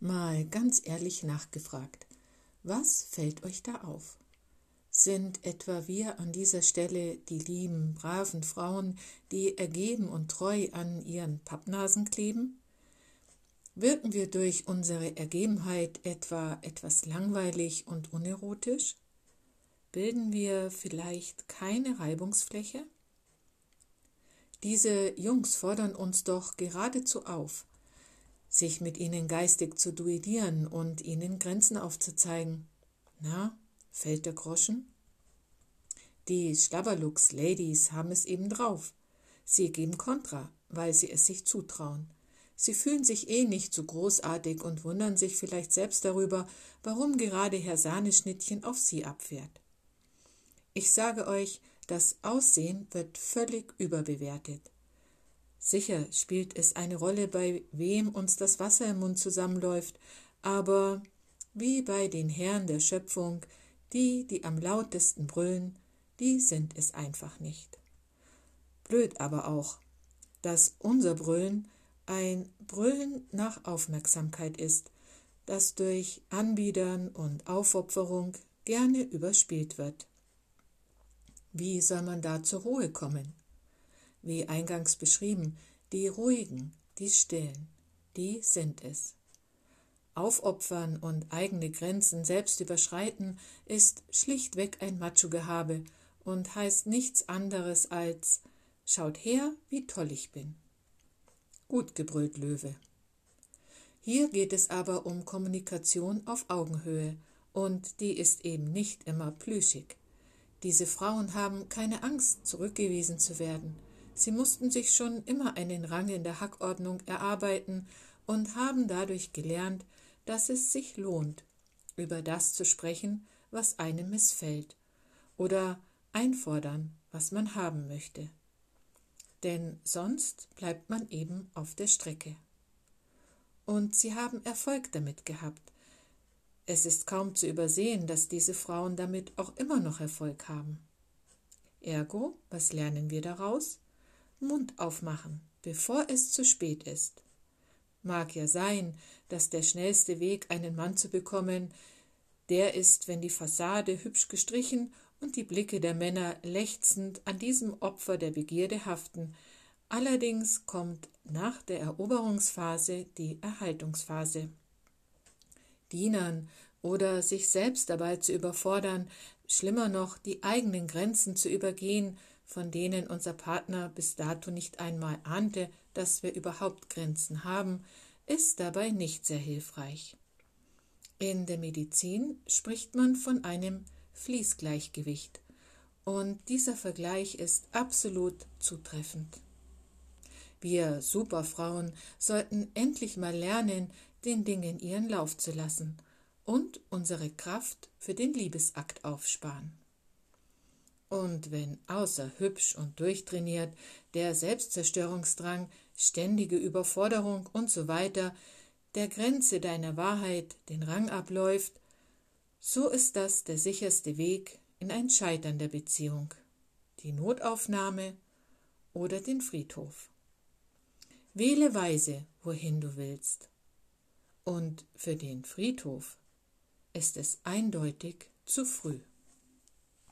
Mal ganz ehrlich nachgefragt, was fällt euch da auf? Sind etwa wir an dieser Stelle die lieben, braven Frauen, die ergeben und treu an ihren Pappnasen kleben? Wirken wir durch unsere Ergebenheit etwa etwas langweilig und unerotisch? Bilden wir vielleicht keine Reibungsfläche? Diese Jungs fordern uns doch geradezu auf, sich mit ihnen geistig zu duellieren und ihnen Grenzen aufzuzeigen. Na, fällt der Groschen? Die Schlabberlux-Ladies haben es eben drauf. Sie geben Kontra, weil sie es sich zutrauen. Sie fühlen sich eh nicht so großartig und wundern sich vielleicht selbst darüber, warum gerade Herr Sahneschnittchen auf sie abfährt. Ich sage euch, das Aussehen wird völlig überbewertet. Sicher spielt es eine Rolle, bei wem uns das Wasser im Mund zusammenläuft, aber wie bei den Herren der Schöpfung, die, die am lautesten brüllen, die sind es einfach nicht. Blöd aber auch, dass unser Brüllen ein Brüllen nach Aufmerksamkeit ist, das durch Anbiedern und Aufopferung gerne überspielt wird. Wie soll man da zur Ruhe kommen? Wie eingangs beschrieben, die ruhigen, die stillen, die sind es. Aufopfern und eigene Grenzen selbst überschreiten ist schlichtweg ein Macho-Gehabe und heißt nichts anderes als Schaut her, wie toll ich bin. Gut gebrüllt Löwe. Hier geht es aber um Kommunikation auf Augenhöhe, und die ist eben nicht immer plüschig. Diese Frauen haben keine Angst, zurückgewiesen zu werden. Sie mussten sich schon immer einen Rang in der Hackordnung erarbeiten und haben dadurch gelernt, dass es sich lohnt, über das zu sprechen, was einem missfällt, oder einfordern, was man haben möchte denn sonst bleibt man eben auf der Strecke. Und sie haben Erfolg damit gehabt. Es ist kaum zu übersehen, dass diese Frauen damit auch immer noch Erfolg haben. Ergo, was lernen wir daraus? Mund aufmachen, bevor es zu spät ist. Mag ja sein, dass der schnellste Weg, einen Mann zu bekommen, der ist, wenn die Fassade hübsch gestrichen und die Blicke der Männer lechzend an diesem Opfer der Begierde haften. Allerdings kommt nach der Eroberungsphase die Erhaltungsphase. Dienern oder sich selbst dabei zu überfordern, schlimmer noch die eigenen Grenzen zu übergehen, von denen unser Partner bis dato nicht einmal ahnte, dass wir überhaupt Grenzen haben, ist dabei nicht sehr hilfreich. In der Medizin spricht man von einem Fließgleichgewicht. Und dieser Vergleich ist absolut zutreffend. Wir Superfrauen sollten endlich mal lernen, den Dingen ihren Lauf zu lassen und unsere Kraft für den Liebesakt aufsparen. Und wenn außer hübsch und durchtrainiert der Selbstzerstörungsdrang, ständige Überforderung und so weiter der Grenze deiner Wahrheit den Rang abläuft, so ist das der sicherste Weg in ein Scheitern der Beziehung, die Notaufnahme oder den Friedhof. Wähle weise, wohin du willst. Und für den Friedhof ist es eindeutig zu früh.